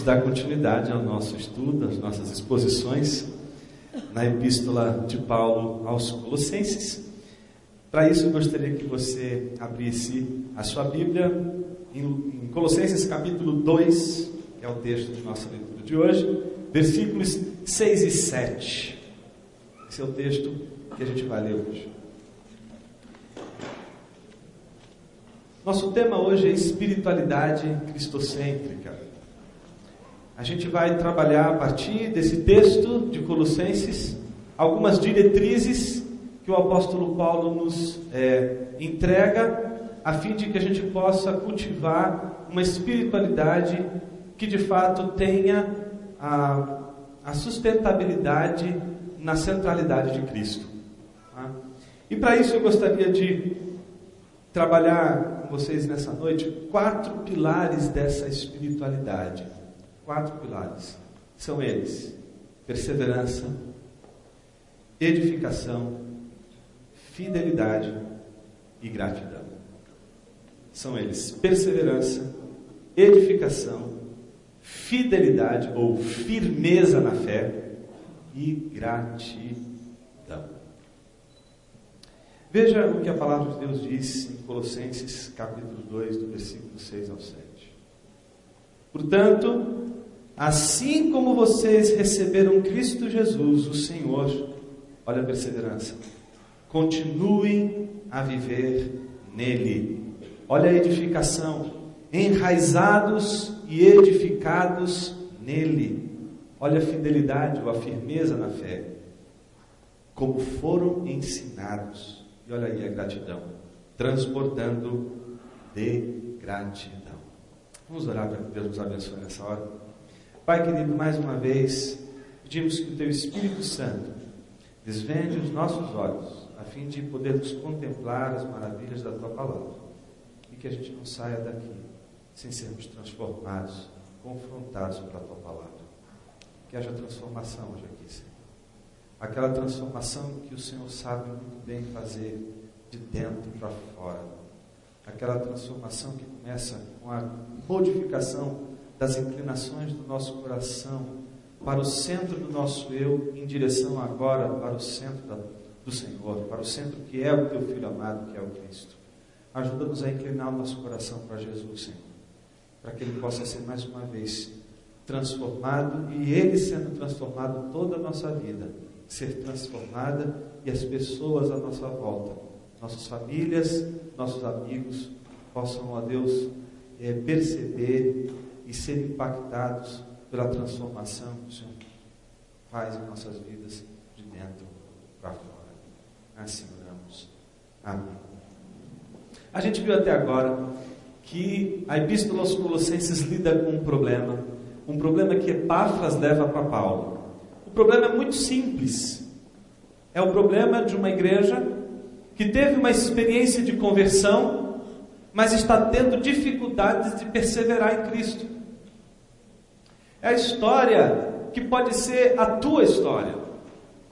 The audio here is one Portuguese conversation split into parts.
vamos dar continuidade ao nosso estudo, às nossas exposições na Epístola de Paulo aos Colossenses. Para isso, eu gostaria que você abrisse a sua Bíblia em, Colossenses capítulo 2, que é o texto de nossa leitura de hoje, versículos 6 e 7. Esse é o texto que a gente vai ler hoje. Nosso tema hoje é espiritualidade cristocêntrica. A gente vai trabalhar a partir desse texto de Colossenses algumas diretrizes que o apóstolo Paulo nos é, entrega a fim de que a gente possa cultivar uma espiritualidade que de fato tenha a, a sustentabilidade na centralidade de Cristo. Tá? E para isso eu gostaria de trabalhar com vocês nessa noite quatro pilares dessa espiritualidade. Quatro pilares. São eles: perseverança, edificação, fidelidade e gratidão. São eles: perseverança, edificação, fidelidade ou firmeza na fé e gratidão. Veja o que a palavra de Deus diz em Colossenses capítulo 2, do versículo 6 ao 7. Portanto, assim como vocês receberam Cristo Jesus, o Senhor, olha a perseverança, continuem a viver nele. Olha a edificação, enraizados e edificados nele. Olha a fidelidade ou a firmeza na fé, como foram ensinados e olha aí a gratidão, transbordando de gratidão. Vamos orar para que Deus nos abençoe nessa hora. Pai querido, mais uma vez, pedimos que o Teu Espírito Santo desvende os nossos olhos, a fim de podermos contemplar as maravilhas da Tua palavra e que a gente não saia daqui sem sermos transformados, confrontados pela Tua palavra. Que haja transformação hoje aqui, Senhor aquela transformação que o Senhor sabe muito bem fazer de dentro para fora. Aquela transformação que começa com a modificação das inclinações do nosso coração para o centro do nosso eu, em direção agora para o centro da, do Senhor, para o centro que é o teu filho amado, que é o Cristo. Ajuda-nos a inclinar o nosso coração para Jesus, Senhor, para que ele possa ser mais uma vez transformado e ele sendo transformado toda a nossa vida ser transformada e as pessoas à nossa volta, nossas famílias, nossos amigos, possam, ó Deus, é, perceber e ser impactados pela transformação que o Senhor faz em nossas vidas de dentro para fora. Assim oramos. Amém. A gente viu até agora que a Epístola aos Colossenses lida com um problema, um problema que Epáfras leva para Paulo. O problema é muito simples. É o problema de uma igreja que teve uma experiência de conversão, mas está tendo dificuldades de perseverar em Cristo. É a história que pode ser a tua história,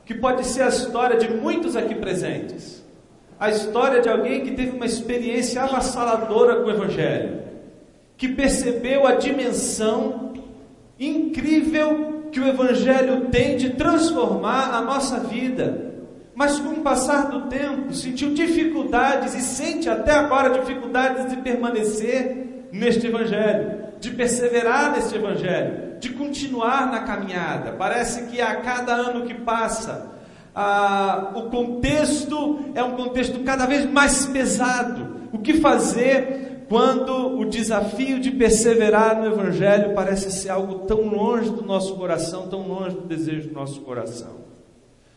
que pode ser a história de muitos aqui presentes. A história de alguém que teve uma experiência avassaladora com o Evangelho, que percebeu a dimensão incrível que o Evangelho tem de transformar a nossa vida, mas com o passar do tempo sentiu dificuldades e sente até agora dificuldades de permanecer neste Evangelho, de perseverar neste Evangelho, de continuar na caminhada. Parece que a cada ano que passa, o contexto é um contexto cada vez mais pesado. O que fazer quando o desafio de perseverar no Evangelho parece ser algo tão longe do nosso coração, tão longe do desejo do nosso coração.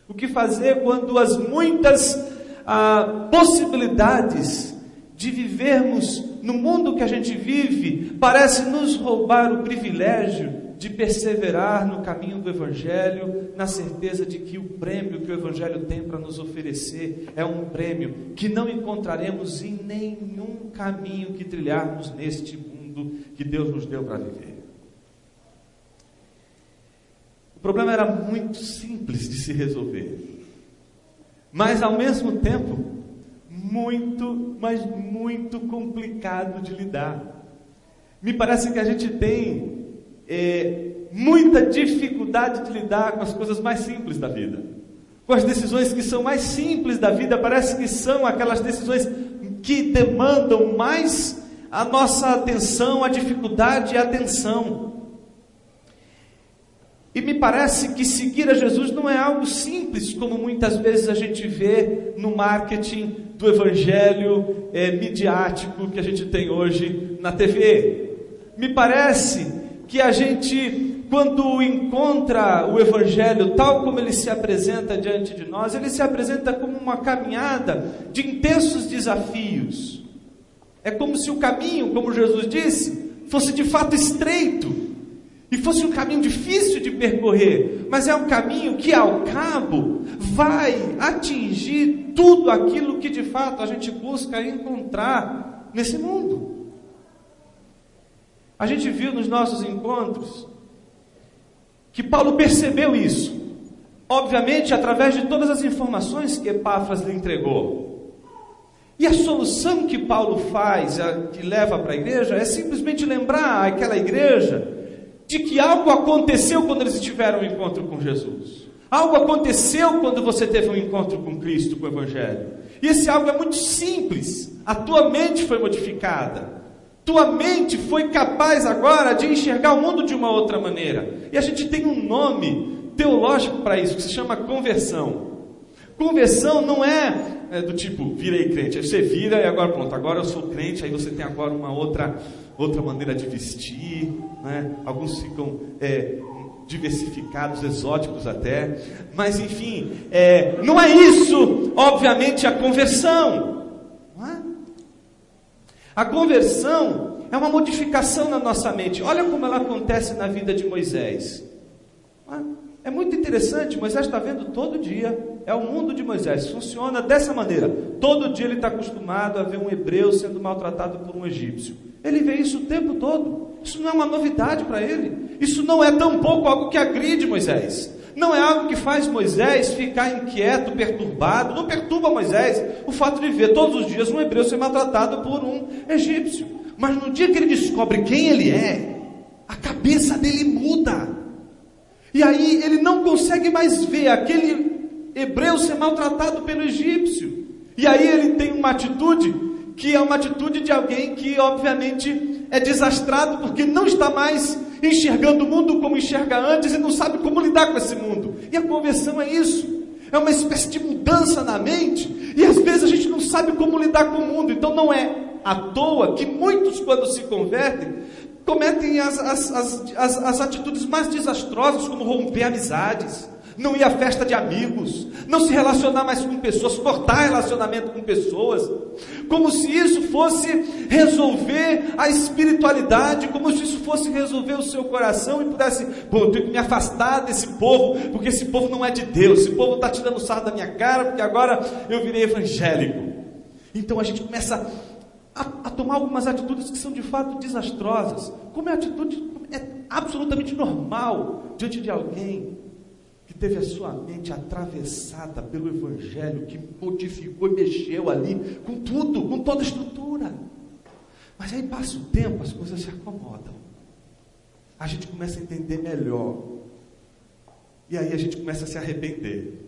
O que fazer quando as muitas ah, possibilidades de vivermos no mundo que a gente vive parece nos roubar o privilégio de perseverar no caminho do Evangelho, na certeza de que o prêmio que o Evangelho tem para nos oferecer é um prêmio que não encontraremos em nenhum caminho que trilharmos neste mundo que Deus nos deu para viver. O problema era muito simples de se resolver, mas ao mesmo tempo, muito, mas muito complicado de lidar. Me parece que a gente tem é, muita dificuldade de lidar com as coisas mais simples da vida. Com as decisões que são mais simples da vida, parece que são aquelas decisões que demandam mais a nossa atenção, a dificuldade e a atenção. E me parece que seguir a Jesus não é algo simples, como muitas vezes a gente vê no marketing do evangelho é, midiático que a gente tem hoje na TV. Me parece que a gente, quando encontra o evangelho tal como ele se apresenta diante de nós, ele se apresenta como uma caminhada de intensos desafios. É como se o caminho, como Jesus disse, fosse de fato estreito e fosse um caminho difícil de percorrer, mas é um caminho que ao cabo vai atingir tudo aquilo que de fato a gente busca encontrar nesse mundo. A gente viu nos nossos encontros que Paulo percebeu isso, obviamente através de todas as informações que Epáfras lhe entregou. E a solução que Paulo faz, que leva para a igreja, é simplesmente lembrar aquela igreja de que algo aconteceu quando eles tiveram um encontro com Jesus. Algo aconteceu quando você teve um encontro com Cristo, com o Evangelho. E esse algo é muito simples. A tua mente foi modificada. Tua mente foi capaz agora de enxergar o mundo de uma outra maneira. E a gente tem um nome teológico para isso, que se chama conversão. Conversão não é, é, do tipo, virei crente. Aí você vira e agora pronto, agora eu sou crente, aí você tem agora uma outra outra maneira de vestir, né? alguns ficam é, diversificados, exóticos até, mas enfim, é, não é isso, obviamente, a conversão. A conversão é uma modificação na nossa mente. Olha como ela acontece na vida de Moisés. É? é muito interessante, Moisés está vendo todo dia. É o mundo de Moisés. Funciona dessa maneira. Todo dia ele está acostumado a ver um hebreu sendo maltratado por um egípcio. Ele vê isso o tempo todo. Isso não é uma novidade para ele. Isso não é tampouco algo que agride Moisés. Não é algo que faz Moisés ficar inquieto, perturbado. Não perturba Moisés o fato de ver todos os dias um hebreu ser maltratado por um egípcio. Mas no dia que ele descobre quem ele é, a cabeça dele muda. E aí ele não consegue mais ver aquele hebreu ser maltratado pelo egípcio. E aí ele tem uma atitude que é uma atitude de alguém que, obviamente, é desastrado porque não está mais enxergando o mundo como enxerga antes e não sabe como lidar com esse mundo. E a conversão é isso. É uma espécie de mudança na mente, e às vezes a gente não sabe como lidar com o mundo. Então não é à toa que muitos, quando se convertem, cometem as, as, as, as, as atitudes mais desastrosas, como romper amizades, não ir à festa de amigos, não se relacionar mais com pessoas, cortar relacionamento com pessoas, como se isso fosse resolver a espiritualidade, como se isso fosse resolver o seu coração e pudesse, pô, eu tenho que me afastar desse povo, porque esse povo não é de Deus, esse povo está tirando sarro da minha cara, porque agora eu virei evangélico. Então a gente começa a, a tomar algumas atitudes que são de fato desastrosas, como é atitude é absolutamente normal diante de alguém teve a sua mente atravessada pelo Evangelho, que modificou e mexeu ali com tudo, com toda a estrutura. Mas aí passa o tempo, as coisas se acomodam. A gente começa a entender melhor. E aí a gente começa a se arrepender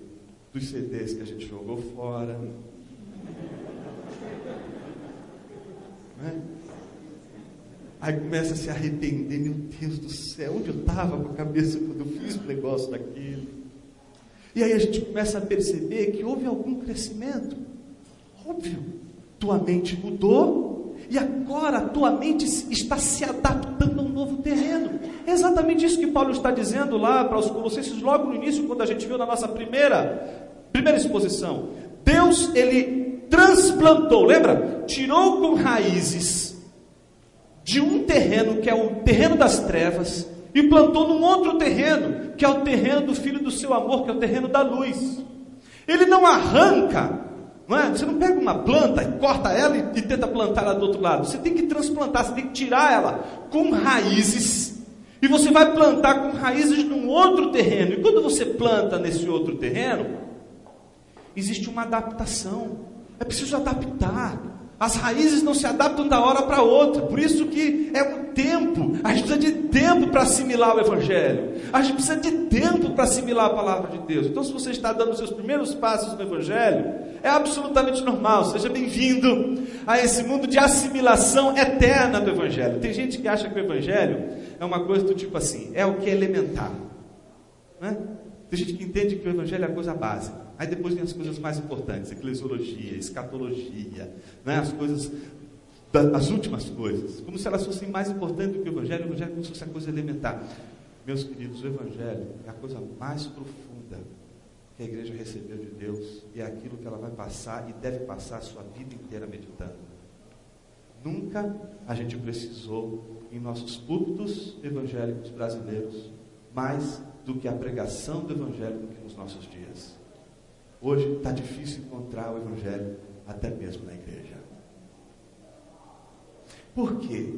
dos CDs que a gente jogou fora. Né? Aí começa a se arrepender, meu Deus do céu, onde eu estava com a cabeça quando eu fiz o negócio daquele? E aí a gente começa a perceber que houve algum crescimento. Óbvio, tua mente mudou e agora tua mente está se adaptando a um novo terreno. É exatamente isso que Paulo está dizendo lá para os Colossenses logo no início, quando a gente viu na nossa primeira primeira exposição. Deus ele transplantou, lembra? Tirou com raízes de um terreno que é o terreno das trevas e plantou num outro terreno, que é o terreno do filho do seu amor, que é o terreno da luz. Ele não arranca, não é? Você não pega uma planta corta ela e, e tenta plantar ela do outro lado. Você tem que transplantar, você tem que tirar ela com raízes. E você vai plantar com raízes num outro terreno. E quando você planta nesse outro terreno, existe uma adaptação. É preciso adaptar. As raízes não se adaptam da hora para outra. Por isso que é tempo, a gente precisa de tempo para assimilar o Evangelho, a gente precisa de tempo para assimilar a palavra de Deus. Então, se você está dando os seus primeiros passos no Evangelho, é absolutamente normal, seja bem-vindo a esse mundo de assimilação eterna do Evangelho. Tem gente que acha que o Evangelho é uma coisa do tipo assim, é o que é elementar. Né? Tem gente que entende que o Evangelho é a coisa básica. Aí depois vem as coisas mais importantes, eclesiologia, escatologia, né? as coisas as últimas coisas, como se elas fossem mais importantes do que o Evangelho, o Evangelho como se fosse a coisa elementar. Meus queridos, o Evangelho é a coisa mais profunda que a igreja recebeu de Deus e é aquilo que ela vai passar e deve passar a sua vida inteira meditando. Nunca a gente precisou, em nossos púlpitos evangélicos brasileiros, mais do que a pregação do Evangelho nos nossos dias. Hoje está difícil encontrar o Evangelho até mesmo na igreja. Por quê?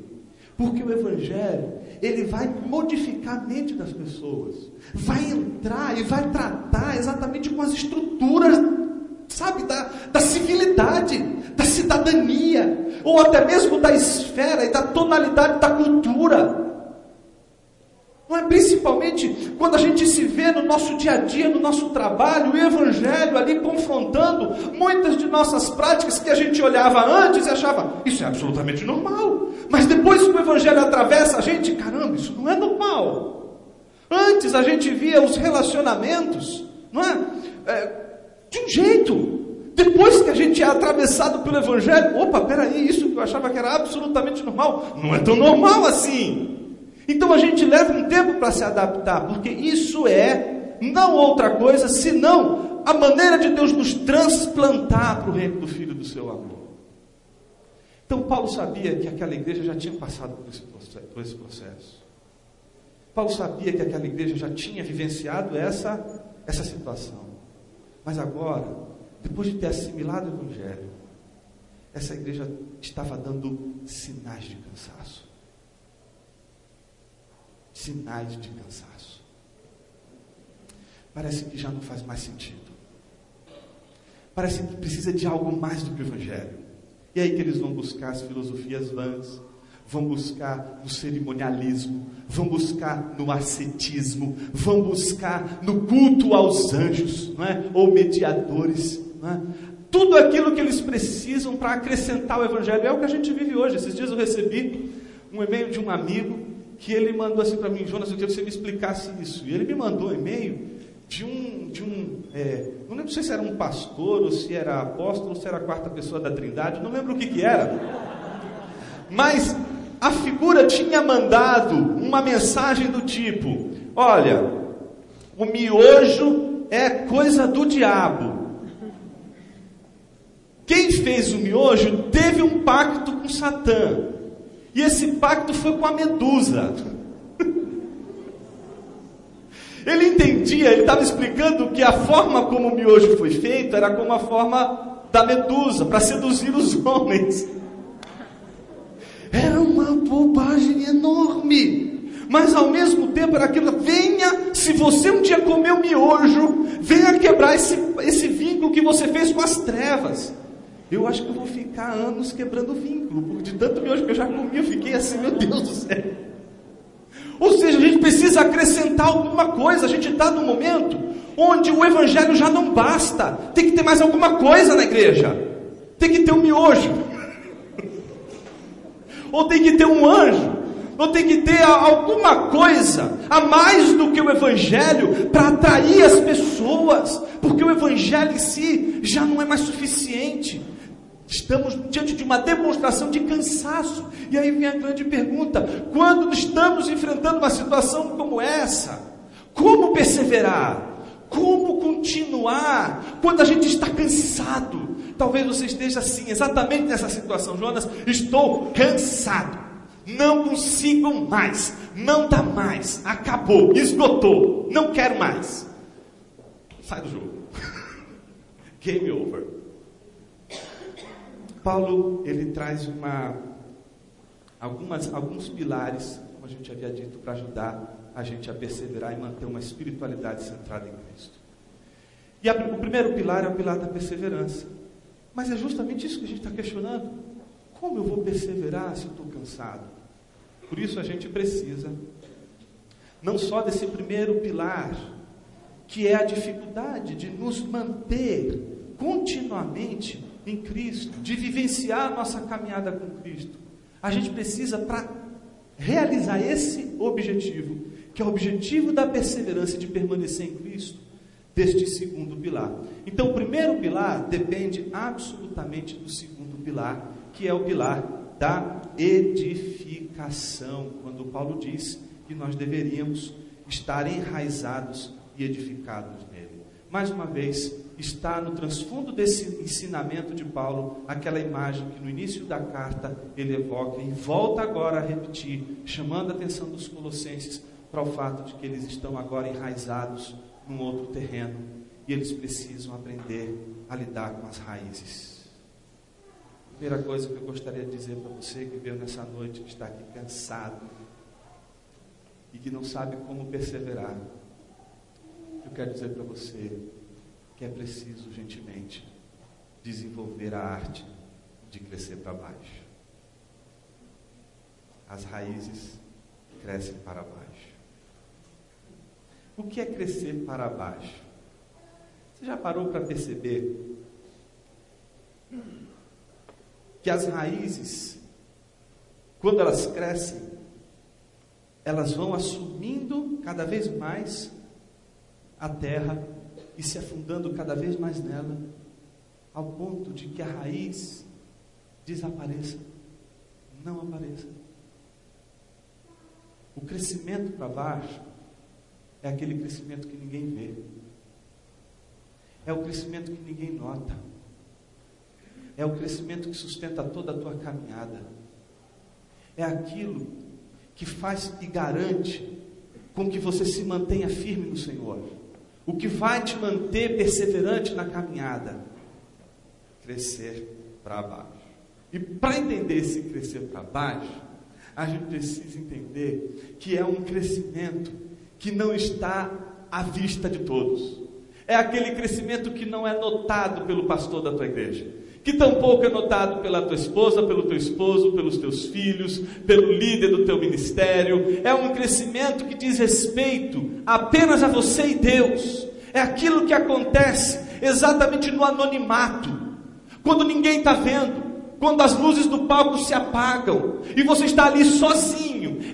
Porque o Evangelho, ele vai modificar a mente das pessoas, vai entrar e vai tratar exatamente com as estruturas, sabe, da, da civilidade, da cidadania, ou até mesmo da esfera e da tonalidade da cultura. Não é principalmente quando a gente se vê no nosso dia a dia, no nosso trabalho, o Evangelho ali confrontando muitas de nossas práticas que a gente olhava antes e achava, isso é absolutamente normal. Mas depois que o Evangelho atravessa a gente, caramba, isso não é normal. Antes a gente via os relacionamentos, não é? é de um jeito. Depois que a gente é atravessado pelo Evangelho, opa, peraí, isso que eu achava que era absolutamente normal, não é tão normal assim. Então a gente leva um tempo para se adaptar, porque isso é não outra coisa senão a maneira de Deus nos transplantar para o reino do Filho do seu amor. Então Paulo sabia que aquela igreja já tinha passado por esse, processo, por esse processo. Paulo sabia que aquela igreja já tinha vivenciado essa, essa situação. Mas agora, depois de ter assimilado o Evangelho, essa igreja estava dando sinais de cansaço sinais de cansaço. Parece que já não faz mais sentido. Parece que precisa de algo mais do que o Evangelho. E aí que eles vão buscar as filosofias vãs, vão buscar no cerimonialismo, vão buscar no ascetismo, vão buscar no culto aos anjos, não é? ou mediadores. Não é? Tudo aquilo que eles precisam para acrescentar o Evangelho. É o que a gente vive hoje. Esses dias eu recebi um e-mail de um amigo que ele mandou assim para mim, Jonas, eu queria que você me explicasse isso. E ele me mandou um e-mail de um, de um é, não lembro se era um pastor, ou se era apóstolo, ou se era a quarta pessoa da trindade, não lembro o que que era. Mas a figura tinha mandado uma mensagem do tipo, olha, o miojo é coisa do diabo. Quem fez o miojo teve um pacto com Satã. E esse pacto foi com a medusa. Ele entendia, ele estava explicando que a forma como o miojo foi feito era como a forma da medusa, para seduzir os homens. Era uma bobagem enorme. Mas ao mesmo tempo era aquilo, venha, se você um dia comeu miojo, venha quebrar esse, esse vínculo que você fez com as trevas. Eu acho que eu vou ficar anos quebrando vínculo, porque de tanto miojo que eu já comi, eu fiquei assim, meu Deus do céu. Ou seja, a gente precisa acrescentar alguma coisa. A gente está num momento onde o evangelho já não basta. Tem que ter mais alguma coisa na igreja. Tem que ter um miojo. Ou tem que ter um anjo. Ou tem que ter alguma coisa a mais do que o evangelho para atrair as pessoas. Porque o evangelho em si já não é mais suficiente. Estamos diante de uma demonstração de cansaço. E aí vem a grande pergunta: quando estamos enfrentando uma situação como essa, como perseverar? Como continuar quando a gente está cansado? Talvez você esteja assim, exatamente nessa situação, Jonas. Estou cansado, não consigo mais, não dá mais, acabou, esgotou, não quero mais. Sai do jogo. Game over. Paulo ele traz uma, algumas, alguns pilares, como a gente havia dito, para ajudar a gente a perseverar e manter uma espiritualidade centrada em Cristo. E a, o primeiro pilar é o pilar da perseverança. Mas é justamente isso que a gente está questionando. Como eu vou perseverar se eu estou cansado? Por isso a gente precisa não só desse primeiro pilar, que é a dificuldade de nos manter continuamente em Cristo, de vivenciar nossa caminhada com Cristo. A gente precisa para realizar esse objetivo, que é o objetivo da perseverança de permanecer em Cristo, deste segundo pilar. Então, o primeiro pilar depende absolutamente do segundo pilar, que é o pilar da edificação. Quando Paulo diz que nós deveríamos estar enraizados e edificados nele. Mais uma vez, está no transfundo desse ensinamento de Paulo aquela imagem que no início da carta ele evoca e volta agora a repetir, chamando a atenção dos colossenses para o fato de que eles estão agora enraizados num outro terreno e eles precisam aprender a lidar com as raízes. Primeira coisa que eu gostaria de dizer para você que veio nessa noite, que está aqui cansado e que não sabe como perseverar, eu quero dizer para você que é preciso gentilmente desenvolver a arte de crescer para baixo. As raízes crescem para baixo. O que é crescer para baixo? Você já parou para perceber que as raízes, quando elas crescem, elas vão assumindo cada vez mais a terra e se afundando cada vez mais nela, ao ponto de que a raiz desapareça, não apareça. O crescimento para baixo é aquele crescimento que ninguém vê, é o crescimento que ninguém nota, é o crescimento que sustenta toda a tua caminhada, é aquilo que faz e garante com que você se mantenha firme no Senhor. O que vai te manter perseverante na caminhada? Crescer para baixo. E para entender esse crescer para baixo, a gente precisa entender que é um crescimento que não está à vista de todos. É aquele crescimento que não é notado pelo pastor da tua igreja que tampouco é notado pela tua esposa, pelo teu esposo, pelos teus filhos, pelo líder do teu ministério. É um crescimento que diz respeito apenas a você e Deus. É aquilo que acontece exatamente no anonimato, quando ninguém está vendo, quando as luzes do palco se apagam e você está ali sozinho.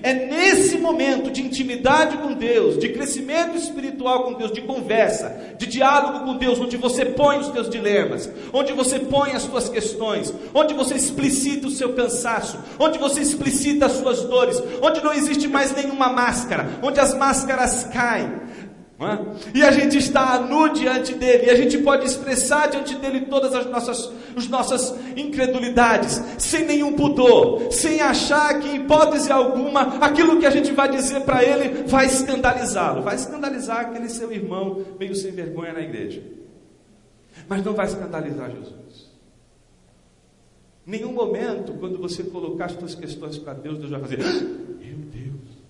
É nesse momento de intimidade com Deus, de crescimento espiritual com Deus, de conversa, de diálogo com Deus, onde você põe os teus dilemas, onde você põe as suas questões, onde você explicita o seu cansaço, onde você explicita as suas dores, onde não existe mais nenhuma máscara, onde as máscaras caem. É? E a gente está nu diante dele, e a gente pode expressar diante dele todas as nossas, as nossas incredulidades, sem nenhum pudor, sem achar que, em hipótese alguma, aquilo que a gente vai dizer para ele vai escandalizá-lo, vai escandalizar aquele seu irmão meio sem vergonha na igreja, mas não vai escandalizar Jesus. Nenhum momento, quando você colocar as suas questões para Deus, Deus vai fazer, ah, meu Deus,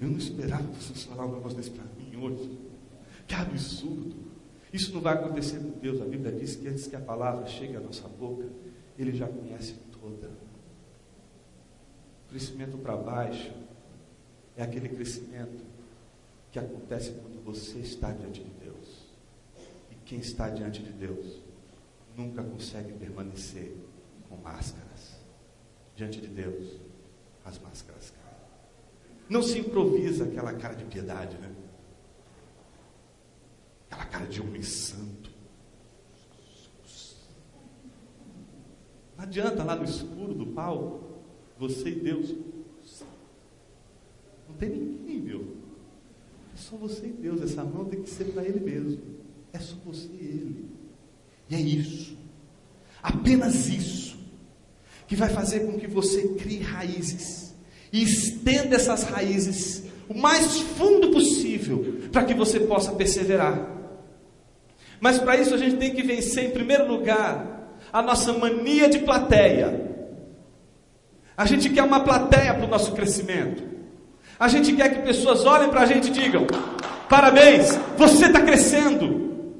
eu não esperava que vocês falar um negócio desse para Que absurdo! Isso não vai acontecer com Deus. A Bíblia diz que antes que a palavra chegue à nossa boca, Ele já conhece toda. O crescimento para baixo é aquele crescimento que acontece quando você está diante de Deus. E quem está diante de Deus nunca consegue permanecer com máscaras. Diante de Deus, as máscaras caem. Não se improvisa aquela cara de piedade, né? Aquela cara de homem santo. Não adianta lá no escuro do pau, você e Deus. Não tem ninguém, meu. É só você e Deus. Essa mão tem que ser para Ele mesmo. É só você e Ele. E é isso. Apenas isso. Que vai fazer com que você crie raízes. E estenda essas raízes o mais fundo possível. Para que você possa perseverar. Mas para isso a gente tem que vencer, em primeiro lugar, a nossa mania de plateia. A gente quer uma plateia para o nosso crescimento. A gente quer que pessoas olhem para a gente e digam: parabéns, você está crescendo.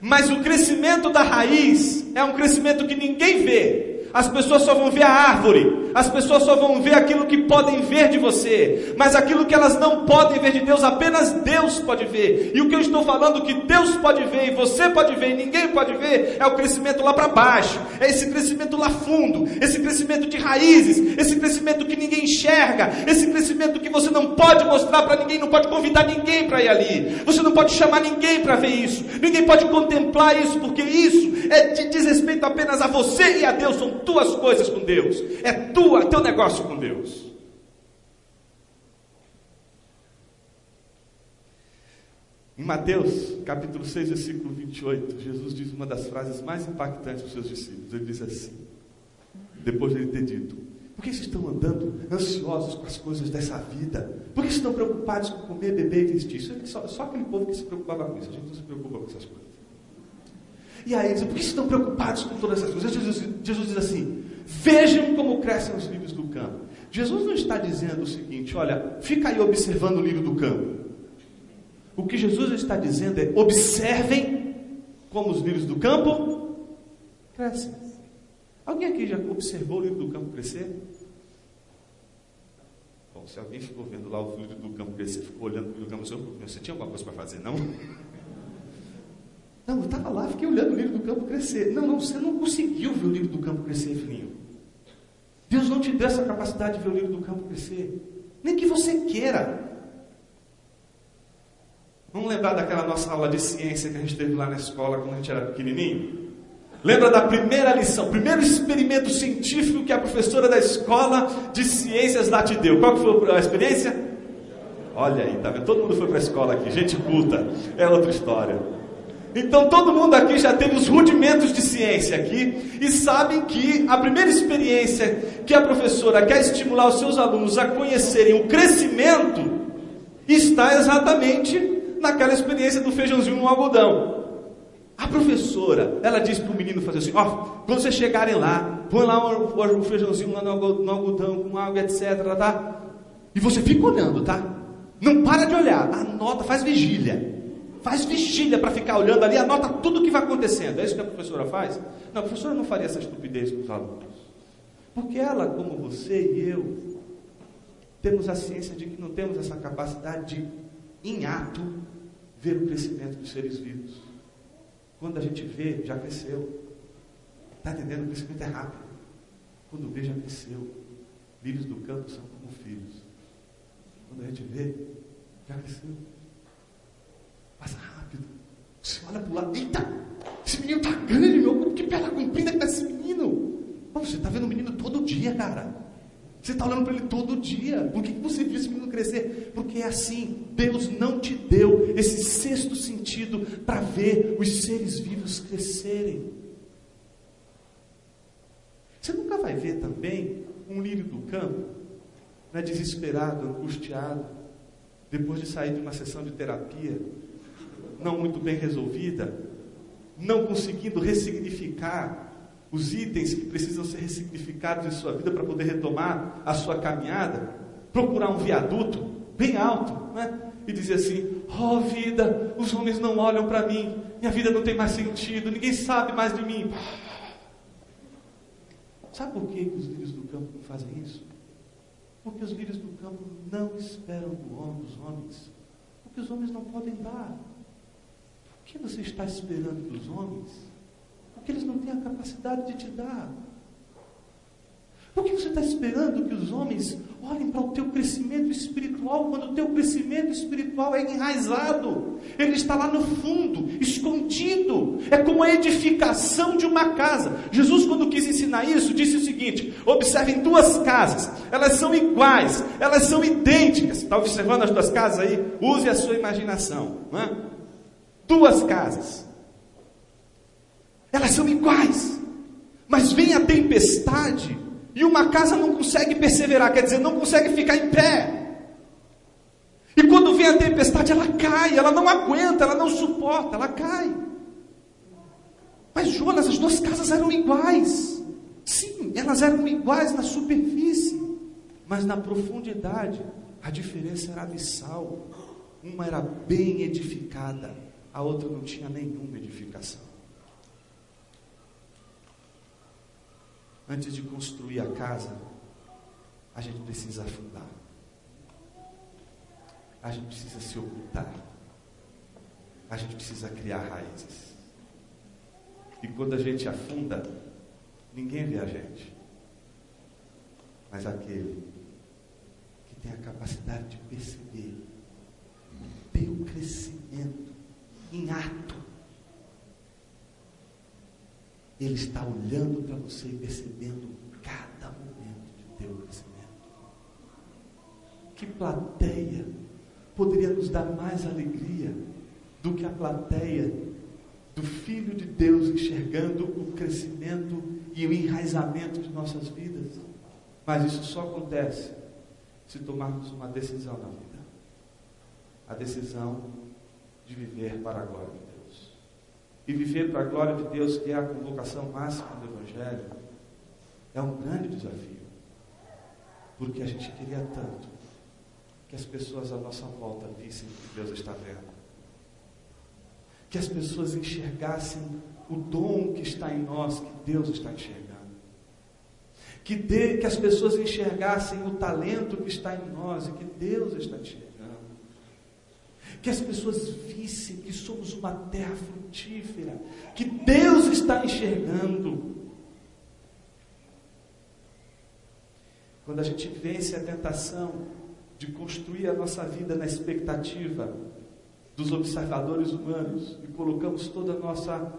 Mas o crescimento da raiz é um crescimento que ninguém vê, As pessoas só vão ver a árvore, as pessoas só vão ver aquilo que podem ver de você, mas aquilo que elas não podem ver de Deus, apenas Deus pode ver. E o que eu estou falando que Deus pode ver e você pode ver e ninguém pode ver é o crescimento lá para baixo, é esse crescimento lá fundo, esse crescimento de raízes, esse crescimento que ninguém enxerga, esse crescimento que você não pode mostrar para ninguém, não pode convidar ninguém para ir ali, você não pode chamar ninguém para ver isso, ninguém pode contemplar isso, porque isso é de diz respeito apenas a você e a Deus, são tuas coisas com Deus, é tua, teu negócio com Deus. Em Mateus, capítulo 6, versículo 28, Jesus diz uma das frases mais impactantes para os seus discípulos. Ele diz assim, depois de ele ter dito: Por que vocês estão andando ansiosos com as coisas dessa vida? Por que estão preocupados com comer, beber e vestir? Isso é só, só aquele povo que se preocupava com isso. A gente não se preocupa com essas coisas. E aí, por que estão preocupados com todas essas coisas? Jesus, Jesus diz assim: Vejam como crescem os lírios do campo. Jesus não está dizendo o seguinte: olha, fica aí observando o lírio do campo. O que Jesus está dizendo é: observem como os lírios do campo crescem. Alguém aqui já observou o lírio do campo crescer? Bom, se alguém ficou vendo lá o lírio do campo crescer, ficou olhando o lírio do campo, você tinha alguma coisa para fazer, não? Não, eu estava lá, fiquei olhando o lírio do campo crescer. Não, não, você não conseguiu ver o lírio do campo crescer, filhinho. Deus não te deu essa capacidade de ver o lírio do campo crescer. Nem que você queira. Vamos lembrar daquela nossa aula de ciência que a gente teve lá na escola quando a gente era pequenininho? Lembra da primeira lição, primeiro experimento científico que a professora da escola de ciências lá te deu? Qual foi a experiência? Olha aí, tá vendo? Todo mundo foi para a escola aqui, gente culta, é outra história. Então todo mundo aqui já teve os rudimentos de ciência aqui e sabem que a primeira experiência que a professora quer estimular os seus alunos a conhecerem o crescimento está exatamente naquela experiência do feijãozinho no algodão. A professora, ela diz para o menino fazer assim: ó, oh, quando vocês chegarem lá, põe lá o, feijãozinho lá no algodão com água, etc. Tá? E você fica olhando, tá? Não para de olhar, anota, faz vigília. Faz vigília para ficar olhando ali, anota tudo o que vai acontecendo. É isso que a professora faz? Não, a professora não faria essa estupidez com os alunos. Porque ela, como você e eu, temos a ciência de que não temos essa capacidade de, em ato, ver o crescimento dos seres vivos. Quando a gente vê, já cresceu. Está entendendo? O crescimento é rápido. Quando vê, já cresceu. Lírios do campo são como filhos. Quando a gente vê, já cresceu. Passa rápido. Você olha para o lado, eita, esse menino está grande, meu, que perna comprida que está esse menino. você está vendo o menino todo dia, cara. Você está olhando para ele todo dia. Por que você viu esse menino crescer? Porque é assim. Deus não te deu esse sexto sentido para ver os seres vivos crescerem. Você nunca vai ver também um lírio do campo, né, desesperado, angustiado, depois de sair de uma sessão de terapia, não muito bem resolvida, não conseguindo ressignificar os itens que precisam ser ressignificados em sua vida para poder retomar a sua caminhada, procurar um viaduto bem alto, né? E dizer assim: Oh vida, os homens não olham para mim, minha vida não tem mais sentido, ninguém sabe mais de mim. Sabe por que os lírios do campo não fazem isso? Porque os lírios do campo não esperam do homem, dos homens. Porque os homens não podem dar que você está esperando dos homens? Porque eles não têm a capacidade de te dar. Por que você está esperando que os homens olhem para o teu crescimento espiritual quando o teu crescimento espiritual é enraizado? Ele está lá no fundo, escondido. É como a edificação de uma casa. Jesus, quando quis ensinar isso, disse o seguinte: observem duas casas, elas são iguais, elas são idênticas. Está observando as duas casas aí? Use a sua imaginação. Não é? Duas casas. Elas são iguais. Mas vem a tempestade e uma casa não consegue perseverar, quer dizer, não consegue ficar em pé. E quando vem a tempestade, ela cai, ela não aguenta, ela não suporta, ela cai. Mas Jonas, as duas casas eram iguais. Sim, elas eram iguais na superfície, mas na profundidade a diferença era abissal. Uma era bem edificada, a outra não tinha nenhuma edificação. antes de construir a casa, a gente precisa afundar. A gente precisa se ocultar. A gente precisa criar raízes. E quando a gente afunda, ninguém vê a gente. Mas aquele que tem a capacidade de perceber o teu crescimento em ato, ele está olhando para você e percebendo cada momento de teu crescimento. Que plateia poderia nos dar mais alegria do que a plateia do Filho de Deus enxergando o crescimento e o enraizamento de nossas vidas? Mas isso só acontece se tomarmos uma decisão na vida a decisão de viver para a glória de Deus. E viver para a glória de Deus, que é a convocação máxima do Evangelho, é um grande desafio. Porque a gente queria tanto que as pessoas à nossa volta vissem o que Deus está vendo. Que as pessoas enxergassem o dom que está em nós, que Deus está enxergando. Que, de, que as pessoas enxergassem o talento que está em nós e que Deus está enxergando. Que as pessoas vissem que somos uma terra frutífera, que Deus está enxergando. Quando a gente vence a tentação de construir a nossa vida na expectativa dos observadores humanos e colocamos toda a nossa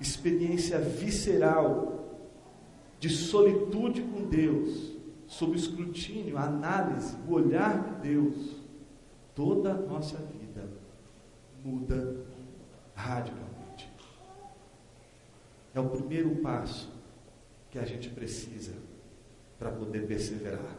experiência visceral de solitude com Deus, sob escrutínio, análise, o olhar de Deus, toda a nossa vida muda radicalmente. É o primeiro passo que a gente precisa para poder perseverar,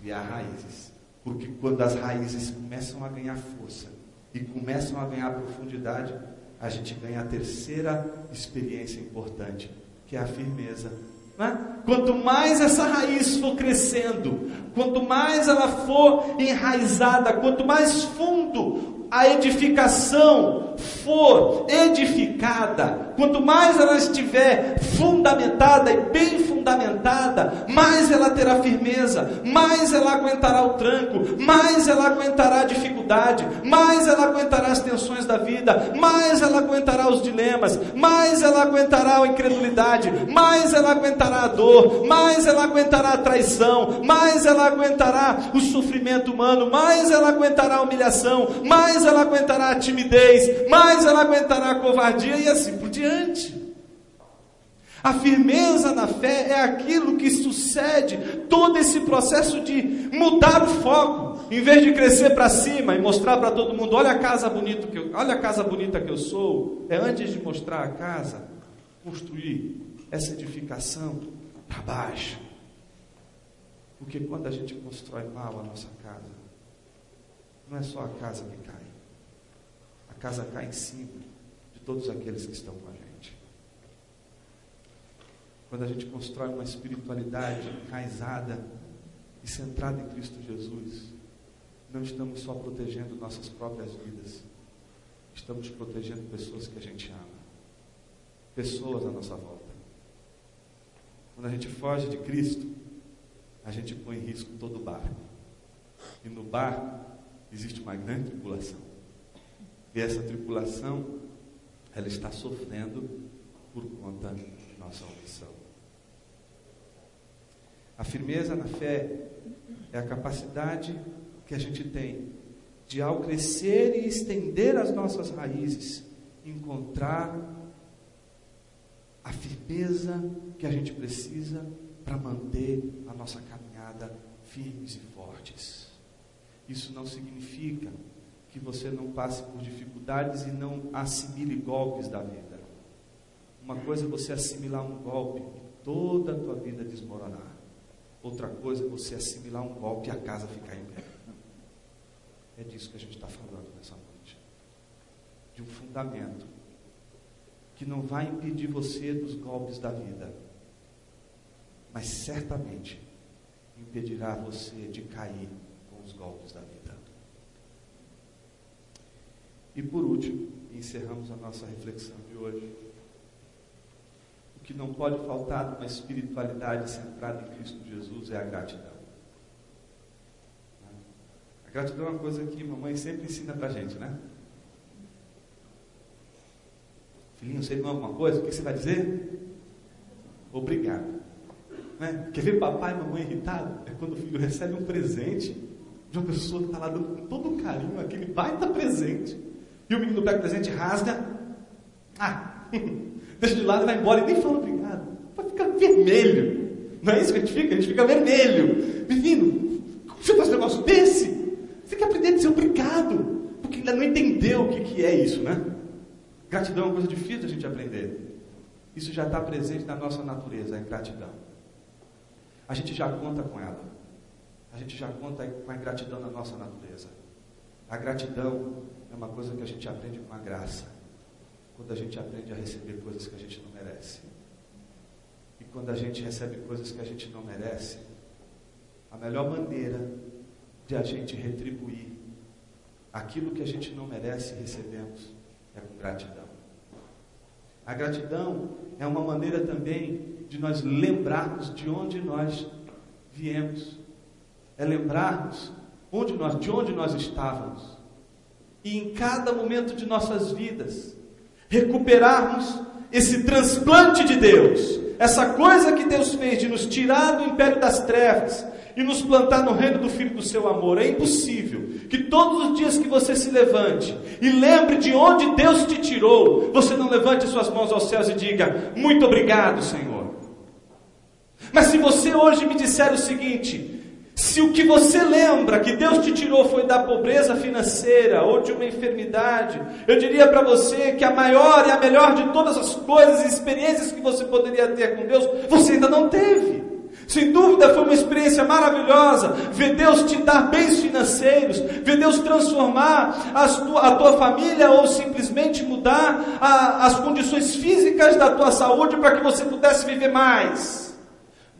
criar raízes. Porque quando as raízes começam a ganhar força e começam a ganhar profundidade, a gente ganha a terceira experiência importante, que é a firmeza né? Quanto mais essa raiz for crescendo, quanto mais ela for enraizada, quanto mais fundo a edificação for edificada, quanto mais ela estiver fundamentada e bem fundamentada, mais ela terá firmeza, mais ela aguentará o tranco, mais ela aguentará a dificuldade, mais ela aguentará as tensões da vida, mais ela aguentará os dilemas, mais ela aguentará a incredulidade, mais ela aguentará a dor, mais ela aguentará a traição, mais ela aguentará o sofrimento humano, mais ela aguentará a humilhação, mais ela aguentará a timidez, mais ela aguentará a covardia e assim por diante. A firmeza na fé é aquilo que sucede todo esse processo de mudar o foco. Em vez de crescer para cima e mostrar para todo mundo, olha a casa bonita que eu, olha a casa bonita que eu sou, é antes de mostrar a casa, construir essa edificação para baixo. Porque quando a gente constrói mal a nossa casa, não é só a casa que cai. A casa cai em cima de todos aqueles que estão com a. Quando a gente constrói uma espiritualidade enraizada e centrada em Cristo Jesus, não estamos só protegendo nossas próprias vidas, estamos protegendo pessoas que a gente ama, pessoas à nossa volta. Quando a gente foge de Cristo, a gente põe em risco todo o barco. E no barco existe uma grande tripulação. E essa tripulação, ela está sofrendo por conta de nossa omissão. A firmeza na fé é a capacidade que a gente tem de, ao crescer e estender as nossas raízes, encontrar a firmeza que a gente precisa para manter a nossa caminhada firmes e fortes. Isso não significa que você não passe por dificuldades e não assimile golpes da vida. Uma coisa é você assimilar um golpe e toda a tua vida desmoronar. Outra coisa é você assimilar um golpe e a casa ficar em pé. É disso que a gente está falando nessa noite. De um fundamento que não vai impedir você dos golpes da vida, mas certamente impedirá você de cair com os golpes da vida. E por último, encerramos a nossa reflexão de hoje. Que não pode faltar numa espiritualidade centrada em Cristo Jesus é a gratidão. A gratidão é uma coisa que mamãe sempre ensina para a gente, né? Filhinho, você não alguma coisa? O que você vai dizer? Obrigado. Né? Quer ver papai e mamãe irritado? É quando o filho recebe um presente de uma pessoa que está lá dando com todo carinho aquele baita presente. E o menino pega o presente, rasga. Ah, deixa de lado e vai embora e nem fala obrigado. Vai ficar vermelho. Não é isso que a gente fica? A gente fica vermelho. Menino, como você faz um negócio desse? Você tem que aprender a dizer obrigado. Porque ainda não entendeu o que, que é isso, né? Gratidão é uma coisa difícil da gente aprender. Isso já está presente na nossa natureza, a gratidão. A gente já conta com ela. A gente já conta com a gratidão na nossa natureza. A gratidão é uma coisa que a gente aprende com a graça. Quando a gente aprende a receber coisas que a gente não merece. E quando a gente recebe coisas que a gente não merece, a melhor maneira de a gente retribuir aquilo que a gente não merece e recebemos é com gratidão. A gratidão é uma maneira também de nós lembrarmos de onde nós viemos. É lembrarmos onde nós, de onde nós estávamos. E em cada momento de nossas vidas, recuperarmos esse transplante de Deus, essa coisa que Deus fez de nos tirar do império das trevas e nos plantar no reino do Filho do seu amor. É impossível que todos os dias que você se levante e lembre de onde Deus te tirou, você não levante suas mãos aos céus e diga: Muito obrigado, Senhor. Mas se você hoje me disser o seguinte: se o que você lembra que Deus te tirou foi da pobreza financeira ou de uma enfermidade, eu diria para você que a maior e a melhor de todas as coisas e experiências que você poderia ter com Deus, você ainda não teve. Sem dúvida foi uma experiência maravilhosa ver Deus te dar bens financeiros, ver Deus transformar tua, a tua família ou simplesmente mudar a, as condições físicas da tua saúde para que você pudesse viver mais.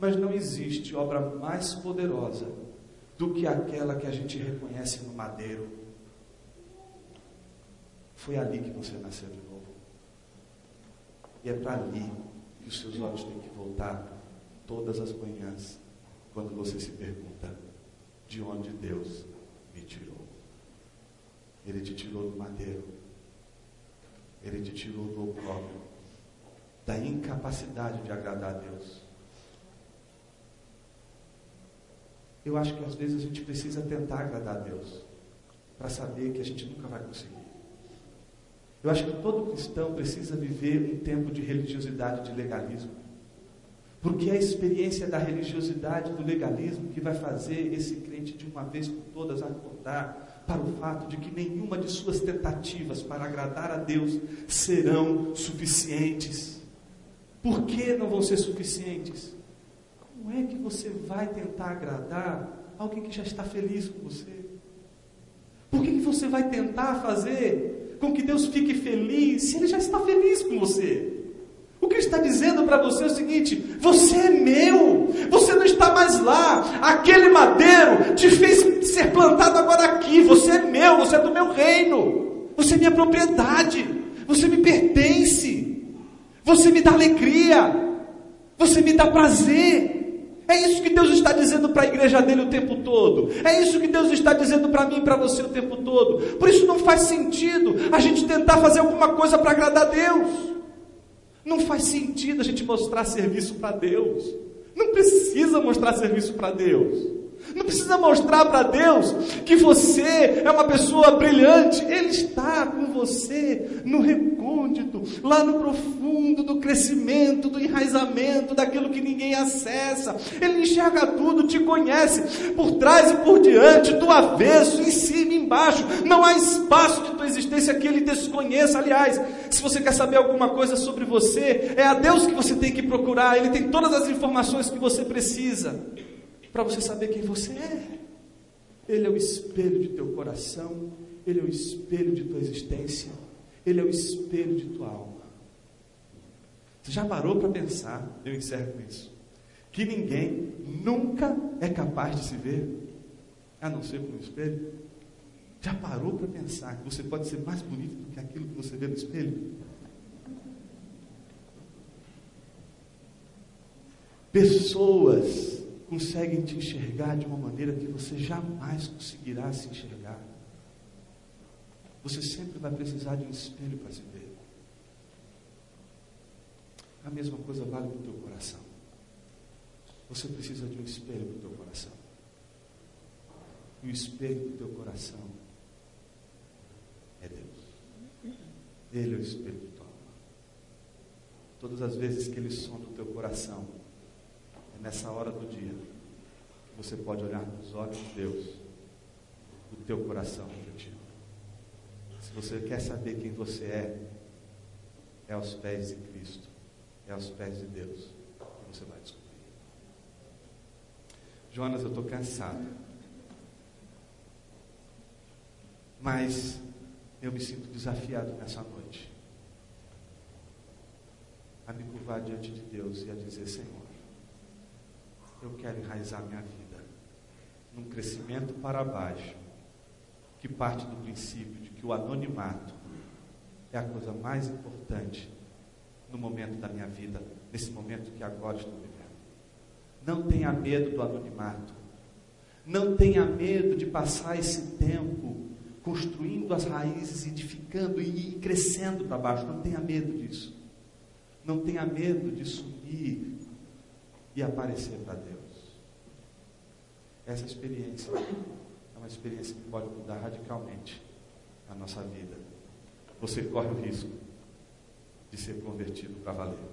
Mas não existe obra mais poderosa do que aquela que a gente reconhece no madeiro. Foi ali que você nasceu de novo. E é para ali que os seus olhos têm que voltar todas as manhãs, quando você se pergunta: de onde Deus me tirou? Ele te tirou do madeiro, ele te tirou do opróbrio, da incapacidade de agradar a Deus. Eu acho que às vezes a gente precisa tentar agradar a Deus, para saber que a gente nunca vai conseguir. Eu acho que todo cristão precisa viver um tempo de religiosidade, de legalismo. Porque é a experiência da religiosidade, do legalismo, que vai fazer esse crente de uma vez por todas acordar para o fato de que nenhuma de suas tentativas para agradar a Deus serão suficientes. Por que não vão ser suficientes? Como é que você vai tentar agradar alguém que já está feliz com você? Por que, que você vai tentar fazer com que Deus fique feliz se Ele já está feliz com você? O que ele está dizendo para você é o seguinte: você é meu, você não está mais lá. Aquele madeiro te fez ser plantado agora aqui. Você é meu, você é do meu reino, você é minha propriedade, você me pertence, você me dá alegria, você me dá prazer. É isso que Deus está dizendo para a igreja dele o tempo todo. É isso que Deus está dizendo para mim e para você o tempo todo. Por isso não faz sentido a gente tentar fazer alguma coisa para agradar a Deus. Não faz sentido a gente mostrar serviço para Deus. Não precisa mostrar serviço para Deus. Não precisa mostrar para Deus que você é uma pessoa brilhante. Ele está com você no recôndito, lá no profundo do crescimento, do enraizamento, daquilo que ninguém acessa. Ele enxerga tudo, te conhece por trás e por diante, do avesso, em cima e embaixo. Não há espaço de tua existência que ele desconheça. Aliás, se você quer saber alguma coisa sobre você, é a Deus que você tem que procurar. Ele tem todas as informações que você precisa para você saber quem você é. Ele é o espelho de teu coração, ele é o espelho de tua existência, ele é o espelho de tua alma. Você já parou para pensar, eu encerro com isso, que ninguém nunca é capaz de se ver, a não ser com o espelho? Já parou para pensar que você pode ser mais bonito do que aquilo que você vê no espelho? Pessoas conseguem te enxergar de uma maneira que você jamais conseguirá se enxergar. Você sempre vai precisar de um espelho para se ver. A mesma coisa vale para o teu coração. Você precisa de um espelho para o teu coração. E o espelho do teu coração é Deus. Ele é o espelho do teu Todas as vezes que Ele sonda o teu coração, é nessa hora do dia que você pode olhar nos olhos de Deus, o teu coração objetivo. Se você quer saber quem você é, é aos pés de Cristo, é aos pés de Deus que você vai descobrir. Jonas, eu estou cansado. Mas eu me sinto desafiado nessa noite a me curvar diante de Deus e a dizer: Senhor, eu quero enraizar minha vida num crescimento para baixo, que parte do princípio de que o anonimato é a coisa mais importante no momento da minha vida, nesse momento que agora estou vivendo. Não tenha medo do anonimato. Não tenha medo de passar esse tempo construindo as raízes, edificando e crescendo para baixo. Não tenha medo disso. Não tenha medo de subir e aparecer para Deus. Essa experiência é uma experiência que pode mudar radicalmente a nossa vida. Você corre o risco de ser convertido para valer.